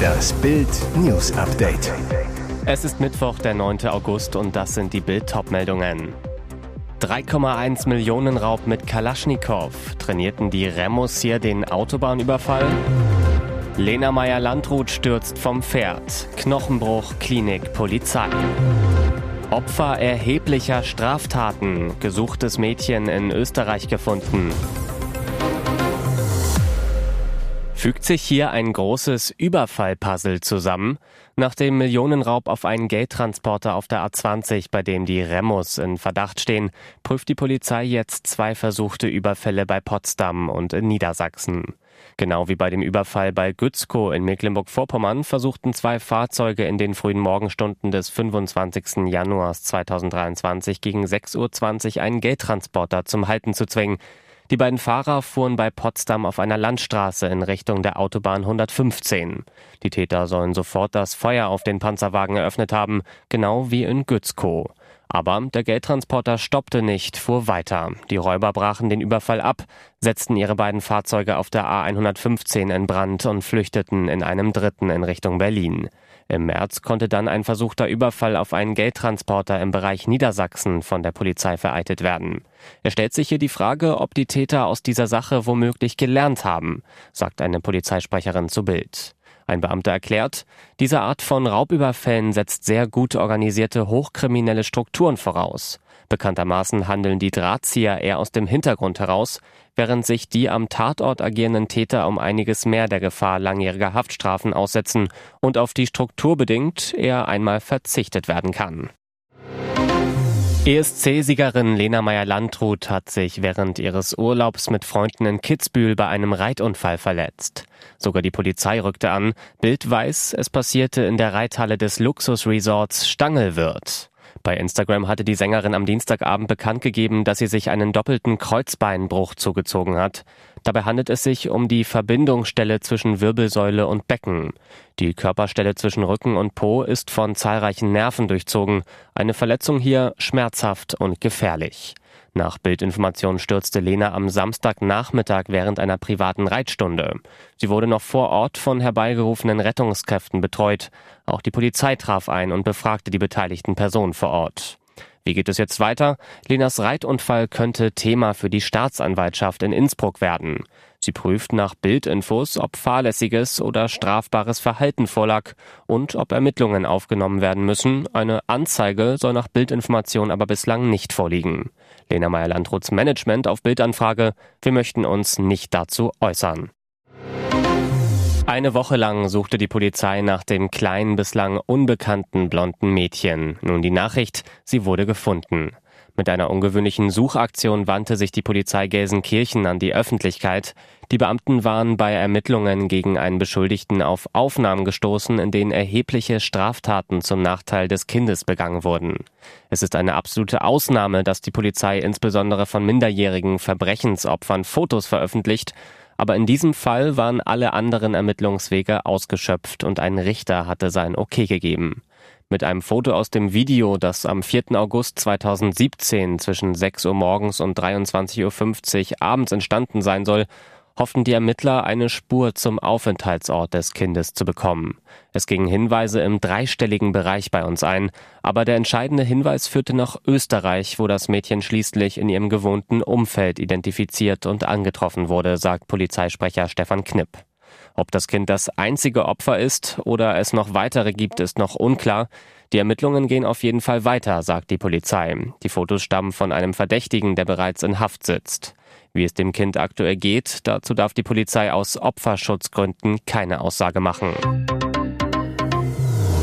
Das Bild News Update. Es ist Mittwoch, der 9. August und das sind die Bild meldungen 3,1 Millionen Raub mit Kalaschnikow. Trainierten die Remos hier den Autobahnüberfall? Lena Meyer-Landrut stürzt vom Pferd. Knochenbruch, Klinik, Polizei. Opfer erheblicher Straftaten. Gesuchtes Mädchen in Österreich gefunden. Fügt sich hier ein großes Überfallpuzzle zusammen? Nach dem Millionenraub auf einen Geldtransporter auf der A20, bei dem die Remos in Verdacht stehen, prüft die Polizei jetzt zwei versuchte Überfälle bei Potsdam und in Niedersachsen. Genau wie bei dem Überfall bei Gützkow in Mecklenburg-Vorpommern versuchten zwei Fahrzeuge in den frühen Morgenstunden des 25. Januars 2023 gegen 6.20 Uhr einen Geldtransporter zum Halten zu zwingen. Die beiden Fahrer fuhren bei Potsdam auf einer Landstraße in Richtung der Autobahn 115. Die Täter sollen sofort das Feuer auf den Panzerwagen eröffnet haben, genau wie in Gützkow. Aber der Geldtransporter stoppte nicht, fuhr weiter. Die Räuber brachen den Überfall ab, setzten ihre beiden Fahrzeuge auf der A115 in Brand und flüchteten in einem dritten in Richtung Berlin. Im März konnte dann ein versuchter Überfall auf einen Geldtransporter im Bereich Niedersachsen von der Polizei vereitet werden. Es stellt sich hier die Frage, ob die Täter aus dieser Sache womöglich gelernt haben, sagt eine Polizeisprecherin zu Bild. Ein Beamter erklärt, diese Art von Raubüberfällen setzt sehr gut organisierte hochkriminelle Strukturen voraus. Bekanntermaßen handeln die Drahtzieher eher aus dem Hintergrund heraus, während sich die am Tatort agierenden Täter um einiges mehr der Gefahr langjähriger Haftstrafen aussetzen und auf die Struktur bedingt eher einmal verzichtet werden kann. ESC-Siegerin Lena Meyer-Landrut hat sich während ihres Urlaubs mit Freunden in Kitzbühel bei einem Reitunfall verletzt. Sogar die Polizei rückte an. Bild weiß, es passierte in der Reithalle des Luxusresorts Stangelwirt. Bei Instagram hatte die Sängerin am Dienstagabend bekannt gegeben, dass sie sich einen doppelten Kreuzbeinbruch zugezogen hat. Dabei handelt es sich um die Verbindungsstelle zwischen Wirbelsäule und Becken. Die Körperstelle zwischen Rücken und Po ist von zahlreichen Nerven durchzogen. Eine Verletzung hier schmerzhaft und gefährlich. Nach Bildinformation stürzte Lena am Samstagnachmittag während einer privaten Reitstunde. Sie wurde noch vor Ort von herbeigerufenen Rettungskräften betreut. Auch die Polizei traf ein und befragte die beteiligten Personen vor Ort. Wie geht es jetzt weiter? Lenas Reitunfall könnte Thema für die Staatsanwaltschaft in Innsbruck werden. Sie prüft nach Bildinfos, ob fahrlässiges oder strafbares Verhalten vorlag und ob Ermittlungen aufgenommen werden müssen. Eine Anzeige soll nach Bildinformation aber bislang nicht vorliegen. Lena Meyer-Landruths Management auf Bildanfrage, wir möchten uns nicht dazu äußern. Eine Woche lang suchte die Polizei nach dem kleinen, bislang unbekannten blonden Mädchen. Nun die Nachricht, sie wurde gefunden. Mit einer ungewöhnlichen Suchaktion wandte sich die Polizei Gelsenkirchen an die Öffentlichkeit. Die Beamten waren bei Ermittlungen gegen einen Beschuldigten auf Aufnahmen gestoßen, in denen erhebliche Straftaten zum Nachteil des Kindes begangen wurden. Es ist eine absolute Ausnahme, dass die Polizei insbesondere von minderjährigen Verbrechensopfern Fotos veröffentlicht, aber in diesem Fall waren alle anderen Ermittlungswege ausgeschöpft und ein Richter hatte sein Okay gegeben. Mit einem Foto aus dem Video, das am 4. August 2017 zwischen 6 Uhr morgens und 23.50 Uhr abends entstanden sein soll, hofften die Ermittler, eine Spur zum Aufenthaltsort des Kindes zu bekommen. Es gingen Hinweise im dreistelligen Bereich bei uns ein, aber der entscheidende Hinweis führte nach Österreich, wo das Mädchen schließlich in ihrem gewohnten Umfeld identifiziert und angetroffen wurde, sagt Polizeisprecher Stefan Knipp. Ob das Kind das einzige Opfer ist oder es noch weitere gibt, ist noch unklar. Die Ermittlungen gehen auf jeden Fall weiter, sagt die Polizei. Die Fotos stammen von einem Verdächtigen, der bereits in Haft sitzt. Wie es dem Kind aktuell geht, dazu darf die Polizei aus Opferschutzgründen keine Aussage machen.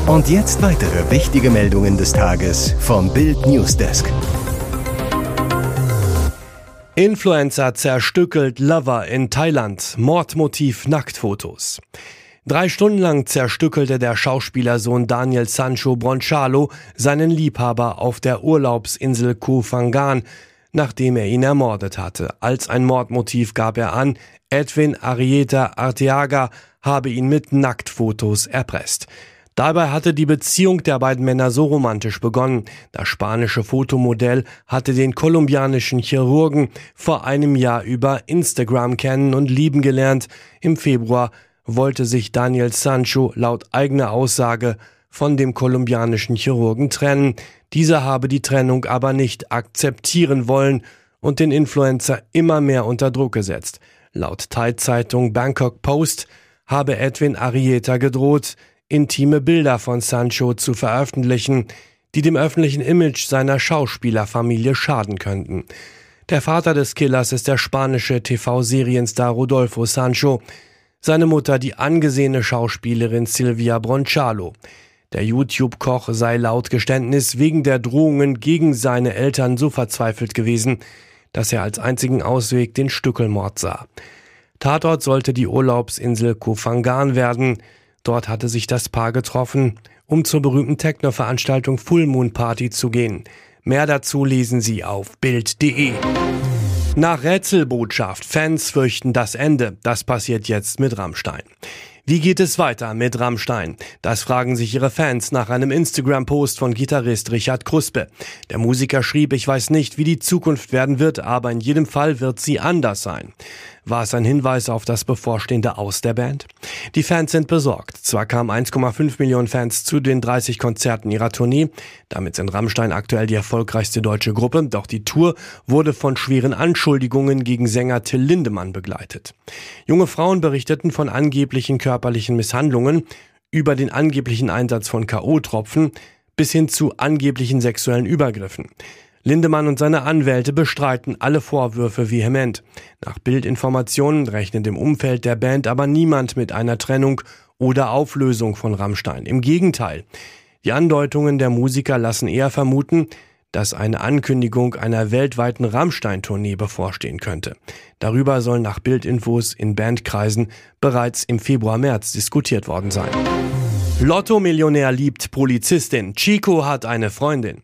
Und jetzt weitere wichtige Meldungen des Tages vom Bild Newsdesk. Influencer zerstückelt Lover in Thailand. Mordmotiv Nacktfotos. Drei Stunden lang zerstückelte der Schauspielersohn Daniel Sancho Bronchalo seinen Liebhaber auf der Urlaubsinsel Koh nachdem er ihn ermordet hatte. Als ein Mordmotiv gab er an, Edwin Arieta Arteaga habe ihn mit Nacktfotos erpresst. Dabei hatte die Beziehung der beiden Männer so romantisch begonnen. Das spanische Fotomodell hatte den kolumbianischen Chirurgen vor einem Jahr über Instagram kennen und lieben gelernt. Im Februar wollte sich Daniel Sancho laut eigener Aussage von dem kolumbianischen Chirurgen trennen. Dieser habe die Trennung aber nicht akzeptieren wollen und den Influencer immer mehr unter Druck gesetzt. Laut Thai-Zeitung Bangkok Post habe Edwin Arieta gedroht, intime Bilder von Sancho zu veröffentlichen, die dem öffentlichen Image seiner Schauspielerfamilie schaden könnten. Der Vater des Killers ist der spanische TV-Serienstar Rodolfo Sancho, seine Mutter die angesehene Schauspielerin Silvia Bronchalo. Der YouTube-Koch sei laut Geständnis wegen der Drohungen gegen seine Eltern so verzweifelt gewesen, dass er als einzigen Ausweg den Stückelmord sah. Tatort sollte die Urlaubsinsel Kofangan werden. Dort hatte sich das Paar getroffen, um zur berühmten Techno-Veranstaltung Full Moon Party zu gehen. Mehr dazu lesen Sie auf Bild.de. Nach Rätselbotschaft, Fans fürchten das Ende. Das passiert jetzt mit Rammstein. Wie geht es weiter mit Rammstein? Das fragen sich ihre Fans nach einem Instagram-Post von Gitarrist Richard Kruspe. Der Musiker schrieb, ich weiß nicht, wie die Zukunft werden wird, aber in jedem Fall wird sie anders sein. War es ein Hinweis auf das bevorstehende Aus der Band? Die Fans sind besorgt. Zwar kamen 1,5 Millionen Fans zu den 30 Konzerten ihrer Tournee, damit sind Rammstein aktuell die erfolgreichste deutsche Gruppe, doch die Tour wurde von schweren Anschuldigungen gegen Sänger Till Lindemann begleitet. Junge Frauen berichteten von angeblichen körperlichen Misshandlungen, über den angeblichen Einsatz von K.O.-Tropfen bis hin zu angeblichen sexuellen Übergriffen. Lindemann und seine Anwälte bestreiten alle Vorwürfe vehement. Nach Bildinformationen rechnet im Umfeld der Band aber niemand mit einer Trennung oder Auflösung von Rammstein. Im Gegenteil. Die Andeutungen der Musiker lassen eher vermuten, dass eine Ankündigung einer weltweiten Rammstein-Tournee bevorstehen könnte. Darüber soll nach Bildinfos in Bandkreisen bereits im Februar-März diskutiert worden sein. Lotto-Millionär liebt Polizistin. Chico hat eine Freundin.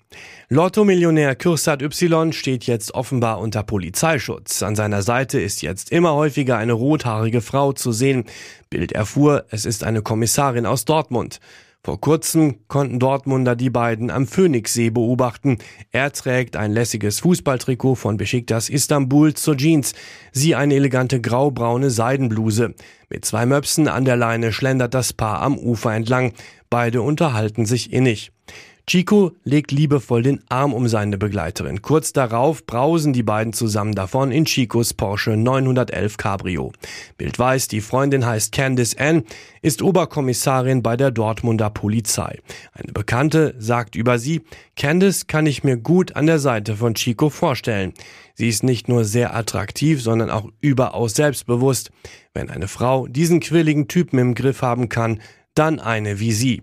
Lotto-Millionär Kürsat Y steht jetzt offenbar unter Polizeischutz. An seiner Seite ist jetzt immer häufiger eine rothaarige Frau zu sehen. Bild erfuhr, es ist eine Kommissarin aus Dortmund. Vor kurzem konnten Dortmunder die beiden am Phoenixsee beobachten. Er trägt ein lässiges Fußballtrikot von Besiktas Istanbul zur Jeans, sie eine elegante graubraune Seidenbluse. Mit zwei Möpsen an der Leine schlendert das Paar am Ufer entlang. Beide unterhalten sich innig. Chico legt liebevoll den Arm um seine Begleiterin. Kurz darauf brausen die beiden zusammen davon in Chicos Porsche 911 Cabrio. Bild weiß, die Freundin heißt Candice Ann, ist Oberkommissarin bei der Dortmunder Polizei. Eine Bekannte sagt über sie, Candice kann ich mir gut an der Seite von Chico vorstellen. Sie ist nicht nur sehr attraktiv, sondern auch überaus selbstbewusst. Wenn eine Frau diesen quirligen Typen im Griff haben kann, dann eine wie sie.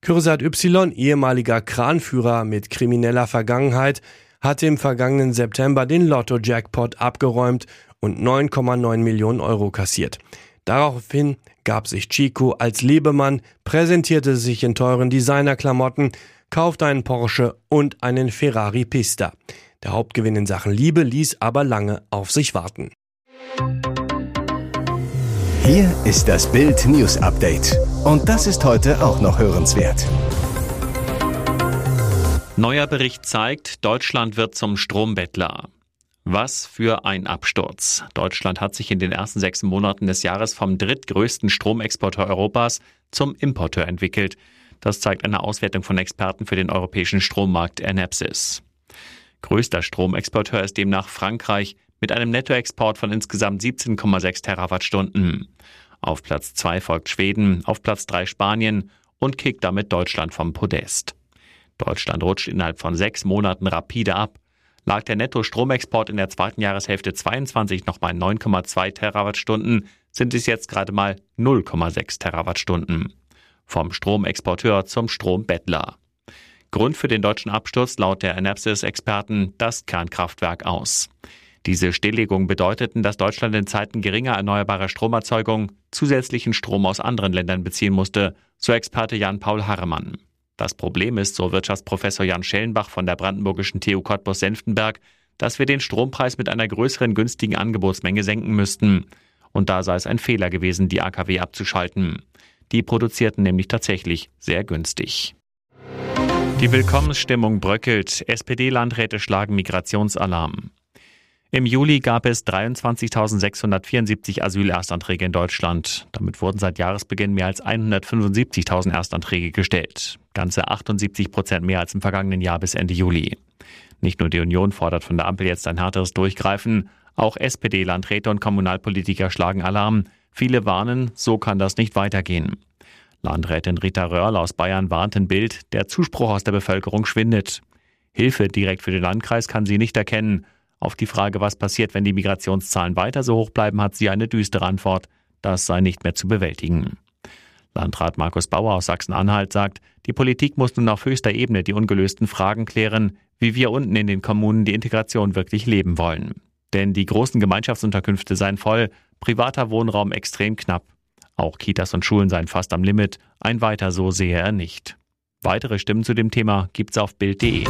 Kürsat Y, ehemaliger Kranführer mit krimineller Vergangenheit, hatte im vergangenen September den Lotto-Jackpot abgeräumt und 9,9 Millionen Euro kassiert. Daraufhin gab sich Chico als Lebemann, präsentierte sich in teuren Designerklamotten, kaufte einen Porsche und einen Ferrari Pista. Der Hauptgewinn in Sachen Liebe ließ aber lange auf sich warten. Hier ist das Bild News Update. Und das ist heute auch noch hörenswert. Neuer Bericht zeigt, Deutschland wird zum Strombettler. Was für ein Absturz. Deutschland hat sich in den ersten sechs Monaten des Jahres vom drittgrößten Stromexporteur Europas zum Importeur entwickelt. Das zeigt eine Auswertung von Experten für den europäischen Strommarkt Enepsis. Größter Stromexporteur ist demnach Frankreich mit einem Nettoexport von insgesamt 17,6 Terawattstunden. Auf Platz 2 folgt Schweden, auf Platz 3 Spanien und kickt damit Deutschland vom Podest. Deutschland rutscht innerhalb von sechs Monaten rapide ab. Lag der Netto-Stromexport in der zweiten Jahreshälfte 22 noch bei 9,2 Terawattstunden, sind es jetzt gerade mal 0,6 Terawattstunden. Vom Stromexporteur zum Strombettler. Grund für den deutschen Absturz laut der Enapsis-Experten das Kernkraftwerk aus. Diese Stilllegung bedeuteten, dass Deutschland in Zeiten geringer erneuerbarer Stromerzeugung zusätzlichen Strom aus anderen Ländern beziehen musste, so Experte Jan-Paul Harremann. Das Problem ist, so Wirtschaftsprofessor Jan Schellenbach von der brandenburgischen TU Cottbus-Senftenberg, dass wir den Strompreis mit einer größeren günstigen Angebotsmenge senken müssten. Und da sei es ein Fehler gewesen, die AKW abzuschalten. Die produzierten nämlich tatsächlich sehr günstig. Die Willkommensstimmung bröckelt. SPD-Landräte schlagen Migrationsalarm. Im Juli gab es 23.674 Asylerstanträge in Deutschland. Damit wurden seit Jahresbeginn mehr als 175.000 Erstanträge gestellt. Ganze 78 Prozent mehr als im vergangenen Jahr bis Ende Juli. Nicht nur die Union fordert von der Ampel jetzt ein härteres Durchgreifen. Auch SPD-Landräte und Kommunalpolitiker schlagen Alarm. Viele warnen, so kann das nicht weitergehen. Landrätin Rita Röhrl aus Bayern warnt in Bild, der Zuspruch aus der Bevölkerung schwindet. Hilfe direkt für den Landkreis kann sie nicht erkennen. Auf die Frage, was passiert, wenn die Migrationszahlen weiter so hoch bleiben, hat sie eine düstere Antwort. Das sei nicht mehr zu bewältigen. Landrat Markus Bauer aus Sachsen-Anhalt sagt, die Politik muss nun auf höchster Ebene die ungelösten Fragen klären, wie wir unten in den Kommunen die Integration wirklich leben wollen. Denn die großen Gemeinschaftsunterkünfte seien voll, privater Wohnraum extrem knapp. Auch Kitas und Schulen seien fast am Limit, ein weiter so sehe er nicht. Weitere Stimmen zu dem Thema gibt's auf Bild.de.